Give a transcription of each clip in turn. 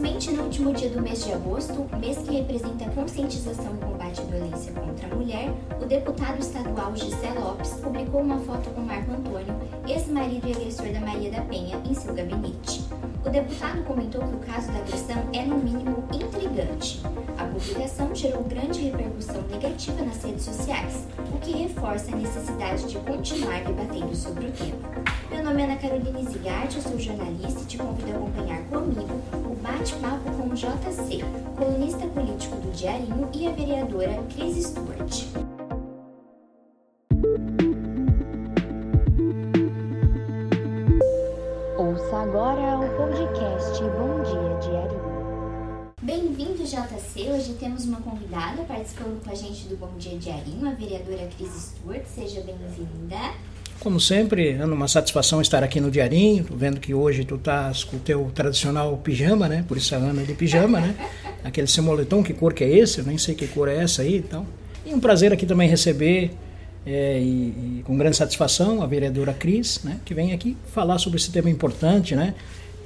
Felizmente, no último dia do mês de agosto, mês que representa a conscientização e combate à violência contra a mulher, o deputado estadual Gisé Lopes publicou uma foto com Marco Antônio, ex-marido e agressor da Maria da Penha, em seu gabinete. O deputado comentou que o caso da agressão é, no mínimo, intrigante. A publicação gerou grande repercussão negativa nas redes sociais, o que reforça a necessidade de continuar debatendo sobre o tema. Meu nome é Ana Carolina Zigarte, eu sou jornalista e te convido a acompanhar comigo bate-papo com o JC, colunista político do Diarinho, e a vereadora Cris Stewart. Ouça agora o podcast Bom Dia Diarinho. Bem-vindo, JC. Hoje temos uma convidada participando com a gente do Bom Dia Diarinho, a vereadora Cris Stewart. Seja bem-vinda. Como sempre, é uma satisfação estar aqui no Diarinho. Tô vendo que hoje tu estás com o teu tradicional pijama, né? Por isso a Ana é de pijama, né? Aquele seu moletom, que cor que é esse? Eu nem sei que cor é essa aí então. E um prazer aqui também receber, é, e, e, com grande satisfação, a vereadora Cris, né? Que vem aqui falar sobre esse tema importante, né?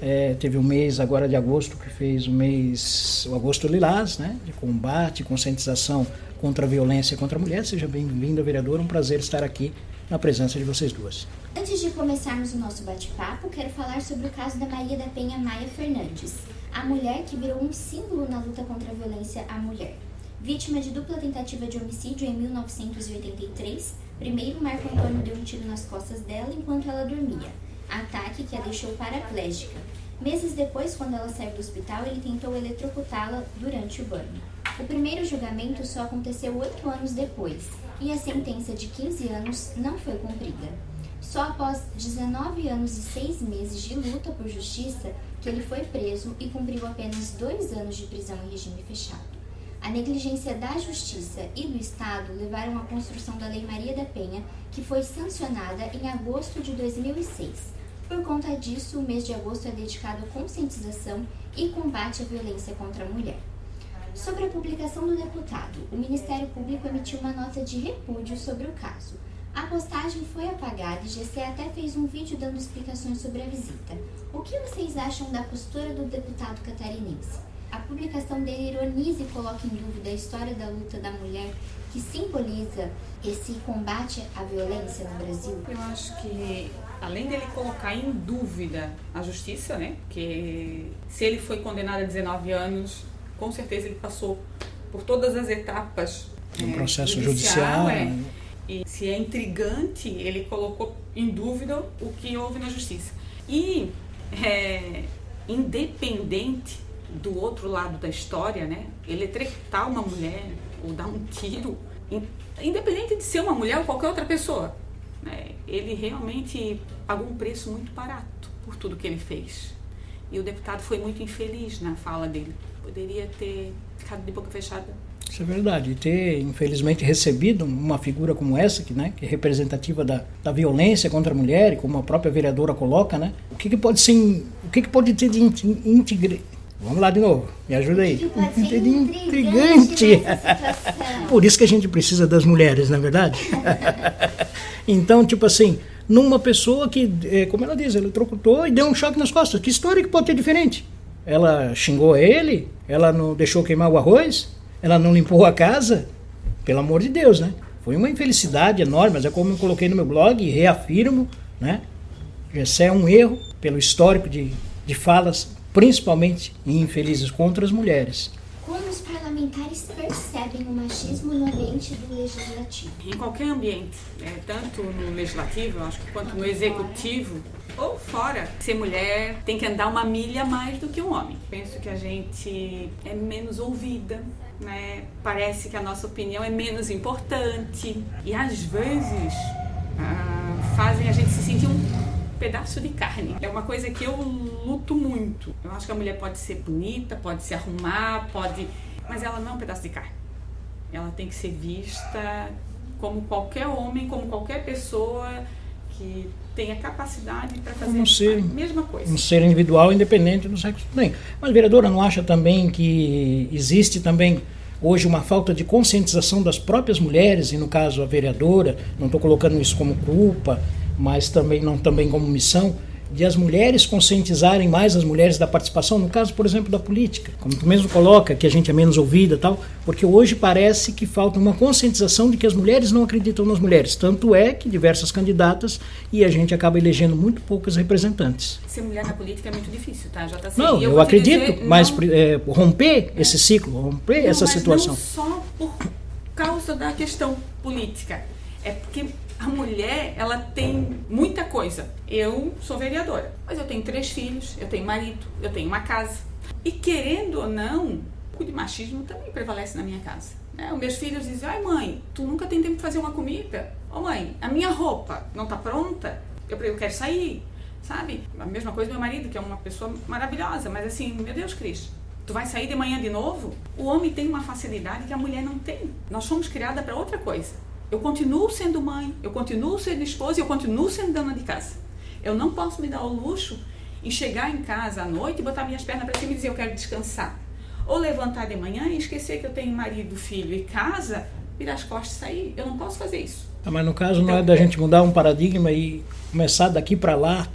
É, teve um mês agora de agosto que fez o mês, o agosto lilás, né? De combate, conscientização contra a violência contra a mulher. Seja bem-vinda, vereadora. Um prazer estar aqui na presença de vocês duas. Antes de começarmos o nosso bate-papo, quero falar sobre o caso da Maria da Penha Maia Fernandes, a mulher que virou um símbolo na luta contra a violência à mulher. Vítima de dupla tentativa de homicídio em 1983, primeiro Marco Antônio deu um tiro nas costas dela enquanto ela dormia, ataque que a deixou paraplégica. Meses depois, quando ela saiu do hospital, ele tentou eletrocutá-la durante o banho. O primeiro julgamento só aconteceu oito anos depois, e a sentença de 15 anos não foi cumprida. Só após 19 anos e 6 meses de luta por justiça que ele foi preso e cumpriu apenas dois anos de prisão em regime fechado. A negligência da Justiça e do Estado levaram à construção da Lei Maria da Penha, que foi sancionada em agosto de 2006. Por conta disso, o mês de agosto é dedicado à conscientização e combate à violência contra a mulher. Sobre a publicação do deputado, o Ministério Público emitiu uma nota de repúdio sobre o caso. A postagem foi apagada e GC até fez um vídeo dando explicações sobre a visita. O que vocês acham da postura do deputado catarinense? A publicação dele ironiza e coloca em dúvida a história da luta da mulher que simboliza esse combate à violência no Brasil? Eu acho que além dele colocar em dúvida a justiça, né? Que se ele foi condenado a 19 anos, com certeza ele passou por todas as etapas do é, processo judicial. judicial é. Né? E se é intrigante, ele colocou em dúvida o que houve na justiça. E é, independente do outro lado da história, né? Eletrocutar uma mulher ou dar um tiro, independente de ser uma mulher ou qualquer outra pessoa, né? ele realmente pagou um preço muito barato por tudo que ele fez. E o deputado foi muito infeliz na fala dele poderia ter ficado de boca fechada. Isso é verdade. E ter, infelizmente, recebido uma figura como essa, que, né, que é representativa da, da violência contra a mulher, e como a própria vereadora coloca, né? O que, que pode ser. O que, que pode ter de integre, Vamos lá de novo, me ajuda aí. Que pode ser intrigante. Por isso que a gente precisa das mulheres, não é verdade? então, tipo assim, numa pessoa que, é, como ela diz, ela trocutou e deu um choque nas costas. Que história que pode ter diferente? Ela xingou ele? Ela não deixou queimar o arroz? Ela não limpou a casa? Pelo amor de Deus, né? Foi uma infelicidade enorme, mas é como eu coloquei no meu blog e reafirmo, né? Esse é um erro pelo histórico de, de falas, principalmente infelizes contra as mulheres. Como os parlamentares percebem o machismo no ambiente do legislativo? Em qualquer ambiente, né? tanto no legislativo, acho que quanto no executivo ou fora. Ser mulher tem que andar uma milha mais do que um homem. Penso que a gente é menos ouvida, né? Parece que a nossa opinião é menos importante e às vezes ah, fazem a gente se sentir um pedaço de carne. É uma coisa que eu luto muito. Eu acho que a mulher pode ser bonita, pode se arrumar, pode. Mas ela não é um pedaço de carne. Ela tem que ser vista como qualquer homem, como qualquer pessoa que tenha capacidade para fazer um ser, a mesma coisa. Um ser individual, independente do sexo também. Mas, vereadora, não acha também que existe também hoje uma falta de conscientização das próprias mulheres, e no caso a vereadora, não estou colocando isso como culpa, mas também não também como missão, de as mulheres conscientizarem mais as mulheres da participação, no caso, por exemplo, da política, como tu mesmo coloca, que a gente é menos ouvida tal, porque hoje parece que falta uma conscientização de que as mulheres não acreditam nas mulheres. Tanto é que diversas candidatas e a gente acaba elegendo muito poucas representantes. Ser mulher na política é muito difícil, tá? Já tá assim. Não, eu, eu acredito, dizer, mas não... é, romper esse ciclo, romper não, essa situação. Não só por causa da questão política. É porque a mulher, ela tem muita coisa. Eu sou vereadora, mas eu tenho três filhos, eu tenho marido, eu tenho uma casa. E querendo ou não, um pouco de machismo também prevalece na minha casa. Né? Os meus filhos dizem, ai mãe, tu nunca tem tempo de fazer uma comida. Ô mãe, a minha roupa não está pronta, eu, eu quero sair, sabe? A mesma coisa meu marido, que é uma pessoa maravilhosa, mas assim, meu Deus, Cris, tu vai sair de manhã de novo? O homem tem uma facilidade que a mulher não tem. Nós somos criadas para outra coisa. Eu continuo sendo mãe, eu continuo sendo esposa e eu continuo sendo dona de casa. Eu não posso me dar o luxo em chegar em casa à noite e botar minhas pernas para cima e dizer eu quero descansar. Ou levantar de manhã e esquecer que eu tenho marido, filho e casa, virar as costas e sair. Eu não posso fazer isso. Ah, mas no caso então, não é da gente mudar um paradigma e começar daqui para lá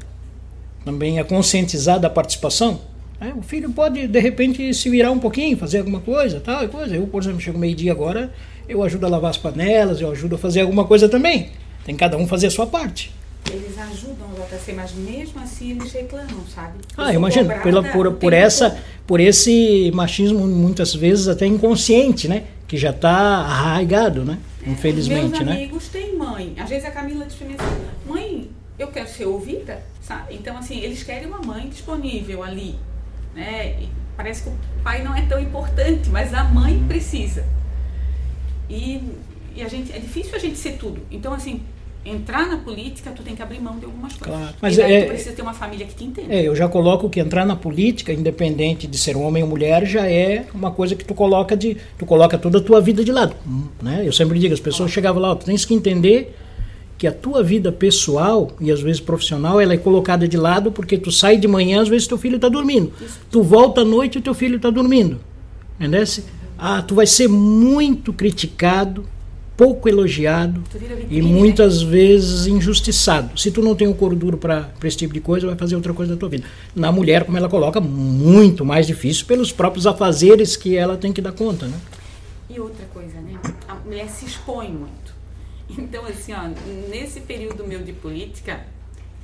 também a conscientizar da participação? É, o filho pode, de repente, se virar um pouquinho, fazer alguma coisa, tal coisa. Eu, por exemplo, chego meio-dia agora, eu ajudo a lavar as panelas, eu ajudo a fazer alguma coisa também. Tem cada um fazer a sua parte. Eles ajudam JC, mas mesmo assim eles reclamam, sabe? Eu ah, imagino, pela, por, por, essa, por esse machismo muitas vezes até inconsciente, né? Que já está arraigado, né? É, Infelizmente, meus né? amigos têm mãe. Às vezes a Camila diz mim assim, mãe, eu quero ser ouvida, sabe? Então, assim, eles querem uma mãe disponível ali, né? E parece que o pai não é tão importante, mas a mãe precisa. E, e a gente, é difícil a gente ser tudo. Então, assim, entrar na política, tu tem que abrir mão de algumas coisas. Claro. Mas e daí é, tu precisa ter uma família que te entenda. É, eu já coloco que entrar na política, independente de ser homem ou mulher, já é uma coisa que tu coloca de, tu coloca toda a tua vida de lado, né? Eu sempre digo, as pessoas chegavam lá, tu tens que entender que a tua vida pessoal e às vezes profissional ela é colocada de lado porque tu sai de manhã às vezes teu filho está dormindo, Isso. tu volta à noite e teu filho está dormindo, entendeu? Ah, tu vai ser muito criticado, pouco elogiado vitrine, e muitas né? vezes injustiçado. Se tu não tem um couro duro para esse tipo de coisa, vai fazer outra coisa da tua vida. Na mulher, como ela coloca, muito mais difícil pelos próprios afazeres que ela tem que dar conta, né? E outra coisa, né? A mulher se expõe muito. Então, assim, ó, nesse período meu de política,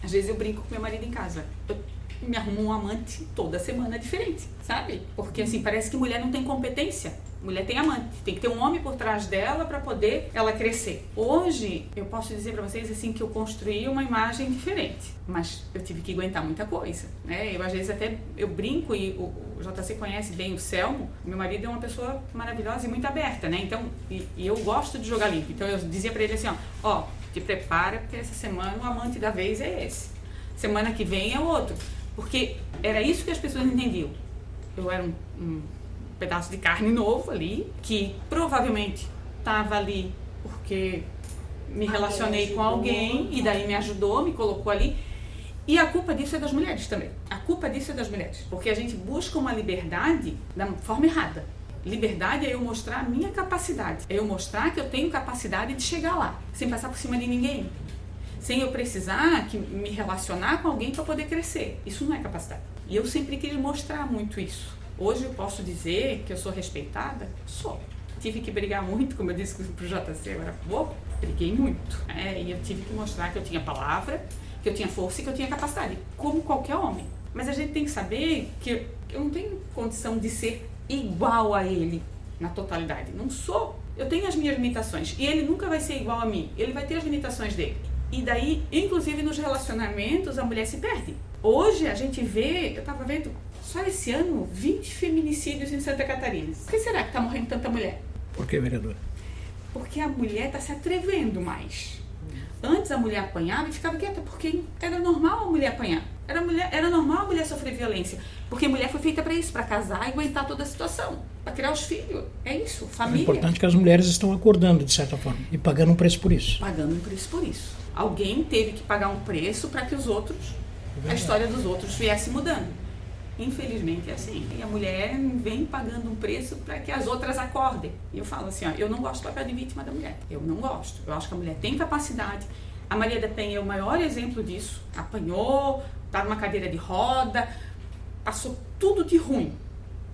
às vezes eu brinco com meu marido em casa. Eu me arrumo um amante toda semana diferente, sabe? Porque assim, parece que mulher não tem competência. Mulher tem amante, tem que ter um homem por trás dela para poder ela crescer. Hoje, eu posso dizer para vocês assim que eu construí uma imagem diferente, mas eu tive que aguentar muita coisa, né? Eu às vezes até eu brinco e o, o JC conhece bem o Selmo, meu marido é uma pessoa maravilhosa e muito aberta, né? Então, e, e eu gosto de jogar limpo. Então eu dizia para ele assim, ó, ó, te prepara porque essa semana o amante da vez é esse. Semana que vem é outro. Porque era isso que as pessoas entendiam. Eu era um, um pedaço de carne novo ali, que provavelmente estava ali porque me relacionei com alguém e daí me ajudou, me colocou ali. E a culpa disso é das mulheres também. A culpa disso é das mulheres. Porque a gente busca uma liberdade da forma errada. Liberdade é eu mostrar a minha capacidade. É eu mostrar que eu tenho capacidade de chegar lá, sem passar por cima de ninguém sem eu precisar que me relacionar com alguém para poder crescer. Isso não é capacidade. E eu sempre quis mostrar muito isso. Hoje eu posso dizer que eu sou respeitada? Sou. Tive que brigar muito, como eu disse para o JC agora pouco, briguei muito. É, e eu tive que mostrar que eu tinha palavra, que eu tinha força e que eu tinha capacidade, como qualquer homem. Mas a gente tem que saber que eu não tenho condição de ser igual a ele na totalidade. Não sou. Eu tenho as minhas limitações e ele nunca vai ser igual a mim. Ele vai ter as limitações dele. E daí, inclusive nos relacionamentos, a mulher se perde. Hoje a gente vê, eu estava vendo só esse ano 20 feminicídios em Santa Catarina. Por que será que está morrendo tanta mulher? Por que, vereador? Porque a mulher está se atrevendo mais. Antes a mulher apanhava e ficava quieta, porque era normal a mulher apanhar. Era, mulher, era normal a mulher sofrer violência. Porque a mulher foi feita para isso, para casar e aguentar toda a situação, para criar os filhos. É isso, família. É importante que as mulheres estão acordando, de certa forma, e pagando um preço por isso. Pagando um preço por isso. Alguém teve que pagar um preço para que os outros, é a história dos outros viesse mudando. Infelizmente é assim. E a mulher vem pagando um preço para que as outras acordem. E eu falo assim, ó, eu não gosto do papel de vítima da mulher. Eu não gosto. Eu acho que a mulher tem capacidade. A Maria da Penha é o maior exemplo disso. Apanhou, tá numa cadeira de roda, passou tudo de ruim.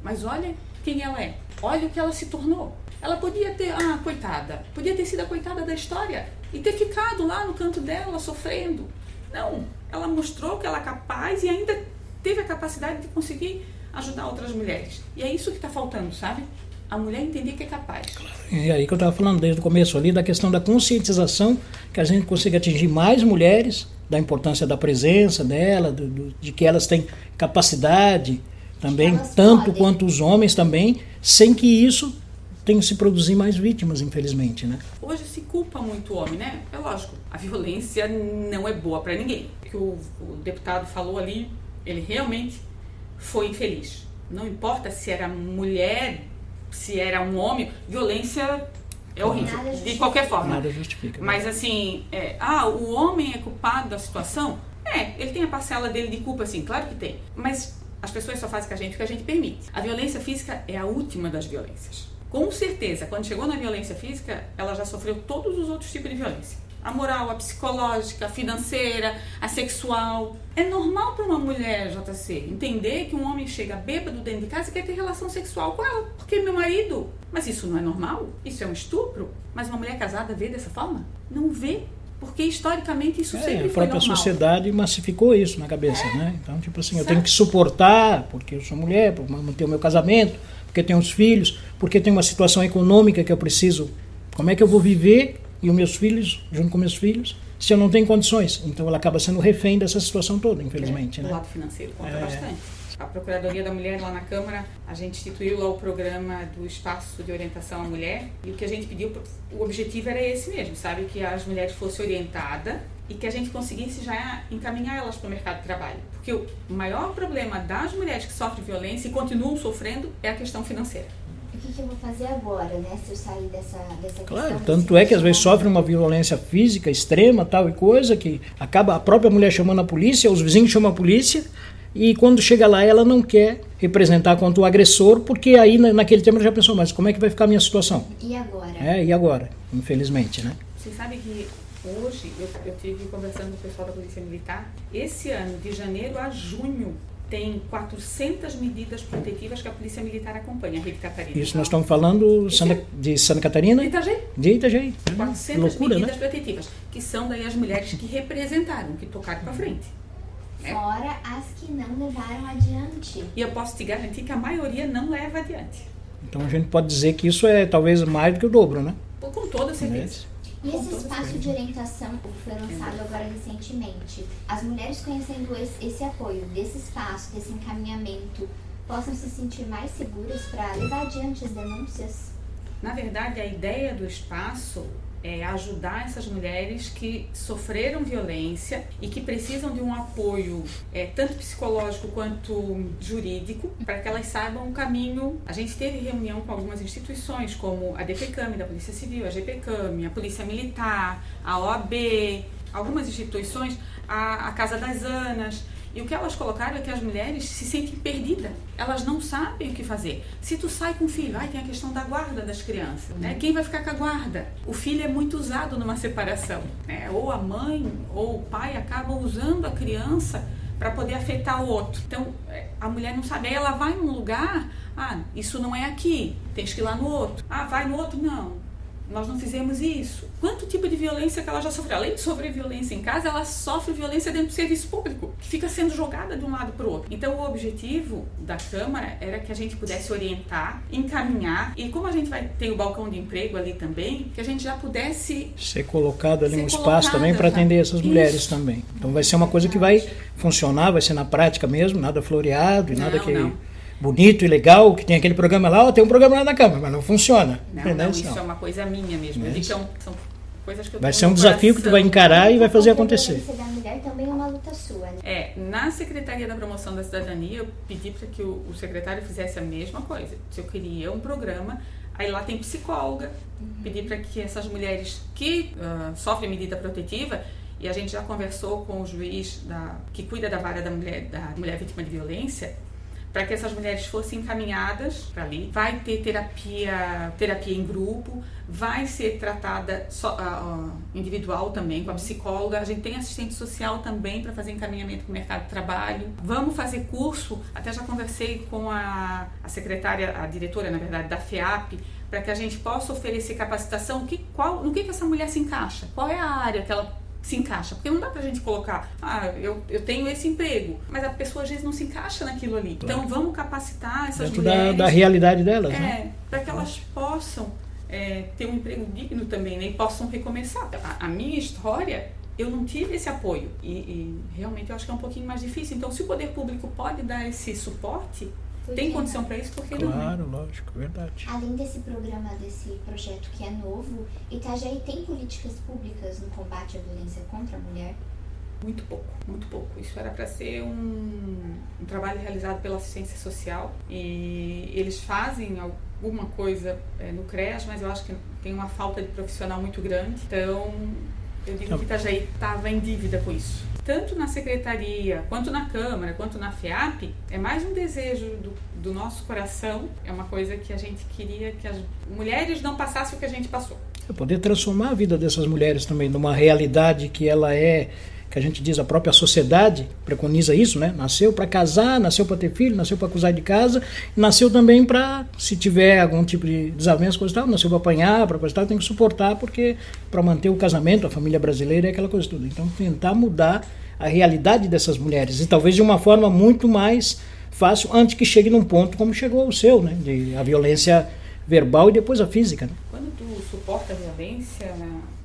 Mas olha quem ela é. Olha o que ela se tornou. Ela podia ter, ah, coitada, podia ter sido a coitada da história e ter ficado lá no canto dela sofrendo. Não, ela mostrou que ela é capaz e ainda teve a capacidade de conseguir ajudar outras mulheres. E é isso que está faltando, sabe? A mulher entender que é capaz. Claro. E aí que eu estava falando desde o começo ali da questão da conscientização, que a gente consiga atingir mais mulheres, da importância da presença dela, do, do, de que elas têm capacidade também, tanto podem. quanto os homens também, sem que isso tenha que se produzir mais vítimas, infelizmente, né? Hoje se culpa muito o homem, né? É lógico, a violência não é boa para ninguém. O que o, o deputado falou ali, ele realmente foi infeliz. Não importa se era mulher, se era um homem, violência é horrível, de qualquer forma. Nada justifica. Né? Mas assim, é, ah, o homem é culpado da situação? É, ele tem a parcela dele de culpa, sim, claro que tem. Mas as pessoas só fazem com a gente o que a gente permite. A violência física é a última das violências. Com certeza, quando chegou na violência física, ela já sofreu todos os outros tipos de violência a moral, a psicológica, a financeira, a sexual. É normal para uma mulher, JC, entender que um homem chega bêbado dentro de casa e quer ter relação sexual com ela, porque é meu marido. Mas isso não é normal? Isso é um estupro? Mas uma mulher casada vê dessa forma? Não vê. Porque historicamente isso é, sempre foi normal. A própria sociedade massificou isso na cabeça, é. né? Então, tipo assim, certo. eu tenho que suportar, porque eu sou mulher, para manter o meu casamento, porque tenho os filhos, porque tenho uma situação econômica que eu preciso. Como é que eu vou viver e os meus filhos, junto com meus filhos, se eu não tenho condições. Então ela acaba sendo refém dessa situação toda, infelizmente. É, né? O lado financeiro conta é... bastante. A Procuradoria da Mulher lá na Câmara, a gente instituiu lá o programa do Espaço de Orientação à Mulher e o que a gente pediu, o objetivo era esse mesmo, sabe? Que as mulheres fossem orientadas e que a gente conseguisse já encaminhar elas para o mercado de trabalho. Porque o maior problema das mulheres que sofrem violência e continuam sofrendo é a questão financeira que, que eu vou fazer agora, né? Se eu sair dessa, dessa Claro, tanto é que às vezes sofre uma violência física extrema, tal e coisa, que acaba a própria mulher chamando a polícia, os vizinhos chamam a polícia, e quando chega lá ela não quer representar contra o agressor, porque aí naquele tempo ela já pensou, mas como é que vai ficar a minha situação? E agora? É, e agora? Infelizmente, né? Você sabe que hoje eu, eu tive conversando com o pessoal da Polícia Militar, esse ano, de janeiro a junho, tem 400 medidas protetivas que a Polícia Militar acompanha, Rede Catarina. Isso nós estamos falando de Santa Catarina? De Itajaí. De Itajaí. 400 loucura, medidas né? protetivas, que são daí as mulheres que representaram, que tocaram para frente. Né? Fora as que não levaram adiante. E eu posso te garantir que a maioria não leva adiante. Então a gente pode dizer que isso é talvez mais do que o dobro, né? Com toda certeza. E esse espaço de orientação foi lançado agora recentemente. As mulheres conhecendo esse, esse apoio, desse espaço, desse encaminhamento, possam se sentir mais seguras para levar adiante as denúncias? Na verdade, a ideia do espaço é, ajudar essas mulheres que sofreram violência e que precisam de um apoio é, tanto psicológico quanto jurídico para que elas saibam o caminho. A gente teve reunião com algumas instituições como a DPCAM da Polícia Civil, a GPCAM, a Polícia Militar, a OAB, algumas instituições, a, a Casa das Anas, e o que elas colocaram é que as mulheres se sentem perdidas. Elas não sabem o que fazer. Se tu sai com o filho, aí tem a questão da guarda das crianças, né? Quem vai ficar com a guarda? O filho é muito usado numa separação, né? Ou a mãe ou o pai acabam usando a criança para poder afetar o outro. Então, é, a mulher não sabe. Aí ela vai num lugar, ah, isso não é aqui, tens que ir lá no outro. Ah, vai no outro, não nós não fizemos isso. Quanto tipo de violência que ela já sofreu? Além de sofrer violência em casa, ela sofre violência dentro do serviço público, que fica sendo jogada de um lado para o outro. Então, o objetivo da Câmara era que a gente pudesse orientar, encaminhar, e como a gente vai ter o balcão de emprego ali também, que a gente já pudesse ser colocado ali um espaço também para atender essas mulheres isso. também. Então, vai ser uma coisa que vai funcionar, vai ser na prática mesmo, nada floreado e não, nada que. Não bonito e legal, que tem aquele programa lá, ó, tem um programa lá na Câmara, mas não funciona. Não, não, isso é uma coisa minha mesmo. É são, são coisas que eu Vai ser um desafio que tu vai encarar e vai fazer acontecer. A da mulher também é uma luta sua, né? É, na Secretaria da Promoção da Cidadania, eu pedi para que o, o, secretário fizesse a mesma coisa. Se eu queria um programa, aí lá tem psicóloga, uhum. pedi para que essas mulheres que uh, sofrem medida protetiva e a gente já conversou com o juiz da, que cuida da vara da mulher, da mulher vítima de violência, para que essas mulheres fossem encaminhadas para ali. Vai ter terapia, terapia em grupo, vai ser tratada só, uh, individual também com a psicóloga. A gente tem assistente social também para fazer encaminhamento para o mercado de trabalho. Vamos fazer curso, até já conversei com a, a secretária, a diretora, na verdade, da FEAP, para que a gente possa oferecer capacitação que, qual, no que, que essa mulher se encaixa, qual é a área que ela se encaixa. Porque não dá pra gente colocar, ah, eu, eu tenho esse emprego, mas a pessoa às vezes não se encaixa naquilo ali. Claro. Então vamos capacitar essas Dentro mulheres. Da, da realidade delas, é, né? Para que elas possam é, ter um emprego digno também, né? E possam recomeçar. A, a minha história eu não tive esse apoio e, e, realmente eu acho que é um pouquinho mais difícil. Então, se o poder público pode dar esse suporte, tem condição para isso, porque claro, não? Claro, lógico, verdade. Além desse programa, desse projeto que é novo, Itajaí tem políticas públicas no combate à violência contra a mulher? Muito pouco, muito pouco. Isso era para ser um, um, trabalho realizado pela assistência social e eles fazem alguma coisa é, no CREAS, mas eu acho que tem uma falta de profissional muito grande. Então, eu digo que Itajaí estava em dívida com isso tanto na secretaria, quanto na Câmara, quanto na FEAP, é mais um desejo do, do nosso coração, é uma coisa que a gente queria que as mulheres não passassem o que a gente passou. É poder transformar a vida dessas mulheres também numa realidade que ela é que a gente diz a própria sociedade preconiza isso, né? Nasceu para casar, nasceu para ter filho, nasceu para acusar de casa, nasceu também para se tiver algum tipo de desavença coisa tal, nasceu para apanhar, para coisa tal, tem que suportar porque para manter o casamento, a família brasileira é aquela coisa toda. Então tentar mudar a realidade dessas mulheres e talvez de uma forma muito mais fácil antes que chegue num ponto como chegou o seu, né? De a violência verbal e depois a física. Né? Quando tu suporta a violência?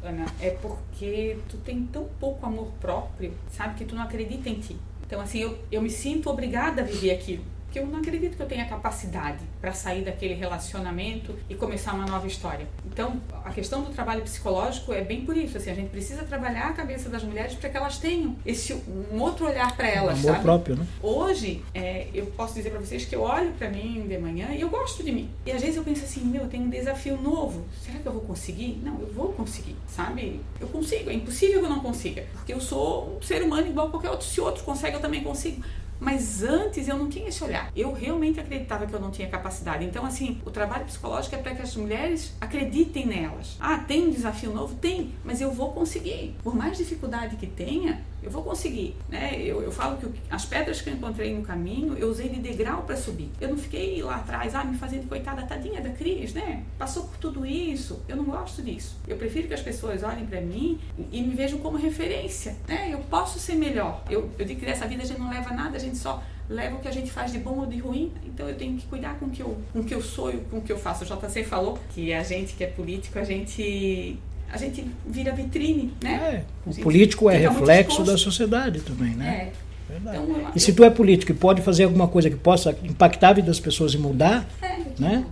Ana, é porque tu tem tão pouco amor próprio, sabe, que tu não acredita em ti. Então, assim, eu, eu me sinto obrigada a viver aquilo porque eu não acredito que eu tenha capacidade para sair daquele relacionamento e começar uma nova história. Então, a questão do trabalho psicológico é bem por isso, assim, a gente precisa trabalhar a cabeça das mulheres para que elas tenham esse um outro olhar para elas, amor sabe? próprio, né? Hoje, é, eu posso dizer para vocês que eu olho para mim de manhã e eu gosto de mim. E às vezes eu penso assim, meu, eu tenho um desafio novo. Será que eu vou conseguir? Não, eu vou conseguir, sabe? Eu consigo, é impossível que eu não consiga, porque eu sou um ser humano igual a qualquer outro. Se outro consegue, eu também consigo. Mas antes eu não tinha esse olhar. Eu realmente acreditava que eu não tinha capacidade. Então, assim, o trabalho psicológico é para que as mulheres acreditem nelas. Ah, tem um desafio novo? Tem, mas eu vou conseguir. Por mais dificuldade que tenha, eu vou conseguir. Né? Eu, eu falo que as pedras que eu encontrei no caminho, eu usei de degrau para subir. Eu não fiquei lá atrás, ah, me fazendo coitada, tadinha da Cris, né? Passou por tudo isso. Eu não gosto disso. Eu prefiro que as pessoas olhem para mim e me vejam como referência. Né? Eu posso ser melhor. Eu, eu digo que dessa vida a gente não leva nada, a gente só leva o que a gente faz de bom ou de ruim, então eu tenho que cuidar com o que eu, com o que eu sou e com o que eu faço. O JC falou que a gente que é político, a gente a gente vira vitrine, né? É, o político é reflexo da sociedade também, né? É. Então, e se tu é político e pode fazer alguma coisa que possa impactar a vida das pessoas e mudar, é, né?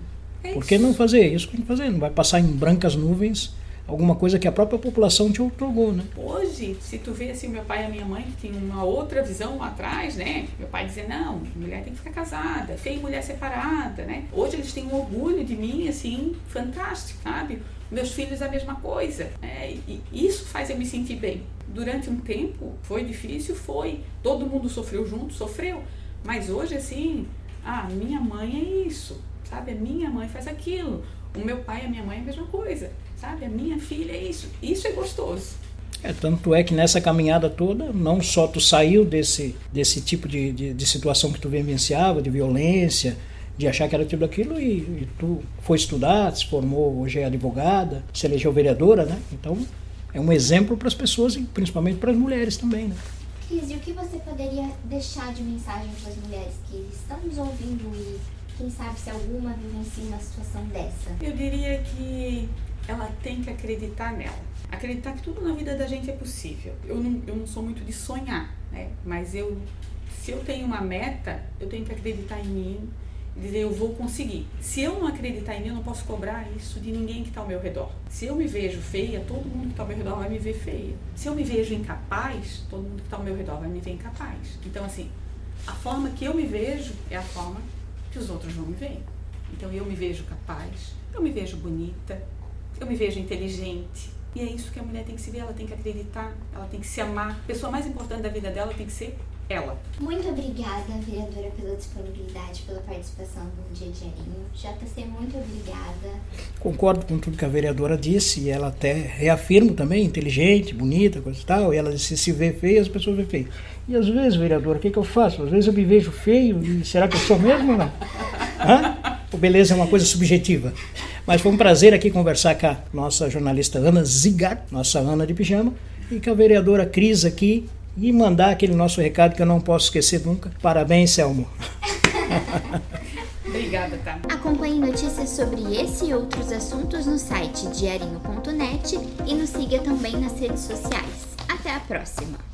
É Por que não fazer isso que que fazer? Não vai passar em brancas nuvens alguma coisa que a própria população te otorgou, né? Hoje, se tu vê assim, meu pai e a minha mãe que tinham uma outra visão atrás, né? Meu pai dizia, não, mulher tem que ficar casada, e mulher separada, né? Hoje eles têm um orgulho de mim, assim, fantástico, sabe? Meus filhos a mesma coisa. Né? E isso faz eu me sentir bem. Durante um tempo foi difícil, foi. Todo mundo sofreu junto, sofreu. Mas hoje, assim, ah, minha mãe é isso, sabe? A minha mãe faz aquilo. O meu pai e a minha mãe é a mesma coisa, sabe? A minha filha é isso. Isso é gostoso. É, tanto é que nessa caminhada toda, não só tu saiu desse, desse tipo de, de, de situação que tu vivenciava, de violência, de achar que era tudo aquilo e, e, tu foi estudar, se formou, hoje é advogada, se elegeu vereadora, né? Então é um exemplo para as pessoas e principalmente para as mulheres também, né? Cris, e o que você poderia deixar de mensagem para as mulheres que estão nos ouvindo e quem sabe se alguma vivencia uma situação dessa? Eu diria que ela tem que acreditar nela. Acreditar que tudo na vida da gente é possível. Eu não, eu não sou muito de sonhar, né? Mas eu, se eu tenho uma meta, eu tenho que acreditar em mim, dizer eu vou conseguir. Se eu não acreditar em mim, eu não posso cobrar isso de ninguém que está ao meu redor. Se eu me vejo feia, todo mundo que está ao meu redor vai me ver feia. Se eu me vejo incapaz, todo mundo que está ao meu redor vai me ver incapaz. Então, assim, a forma que eu me vejo é a forma que os outros vão me ver. Então, eu me vejo capaz, eu me vejo bonita, eu me vejo inteligente. E é isso que a mulher tem que se ver, ela tem que acreditar, ela tem que se amar. A pessoa mais importante da vida dela tem que ser ela. Muito obrigada, vereadora, pela disponibilidade, pela participação no Dia Diarinho. JC, muito obrigada. Concordo com tudo que a vereadora disse e ela até reafirma também, inteligente, bonita, coisa e tal. E ela disse, se vê feio, as pessoas vê feio. E às vezes, vereadora, o que, que eu faço? Às vezes eu me vejo feio e será que eu sou mesmo ou não? Hã? O beleza é uma coisa subjetiva. Mas foi um prazer aqui conversar com a nossa jornalista Ana Zigar, nossa Ana de pijama, e com a vereadora Cris aqui, e mandar aquele nosso recado que eu não posso esquecer nunca. Parabéns, Selmo. Obrigada, tá? Acompanhe notícias sobre esse e outros assuntos no site diarinho.net e nos siga também nas redes sociais. Até a próxima!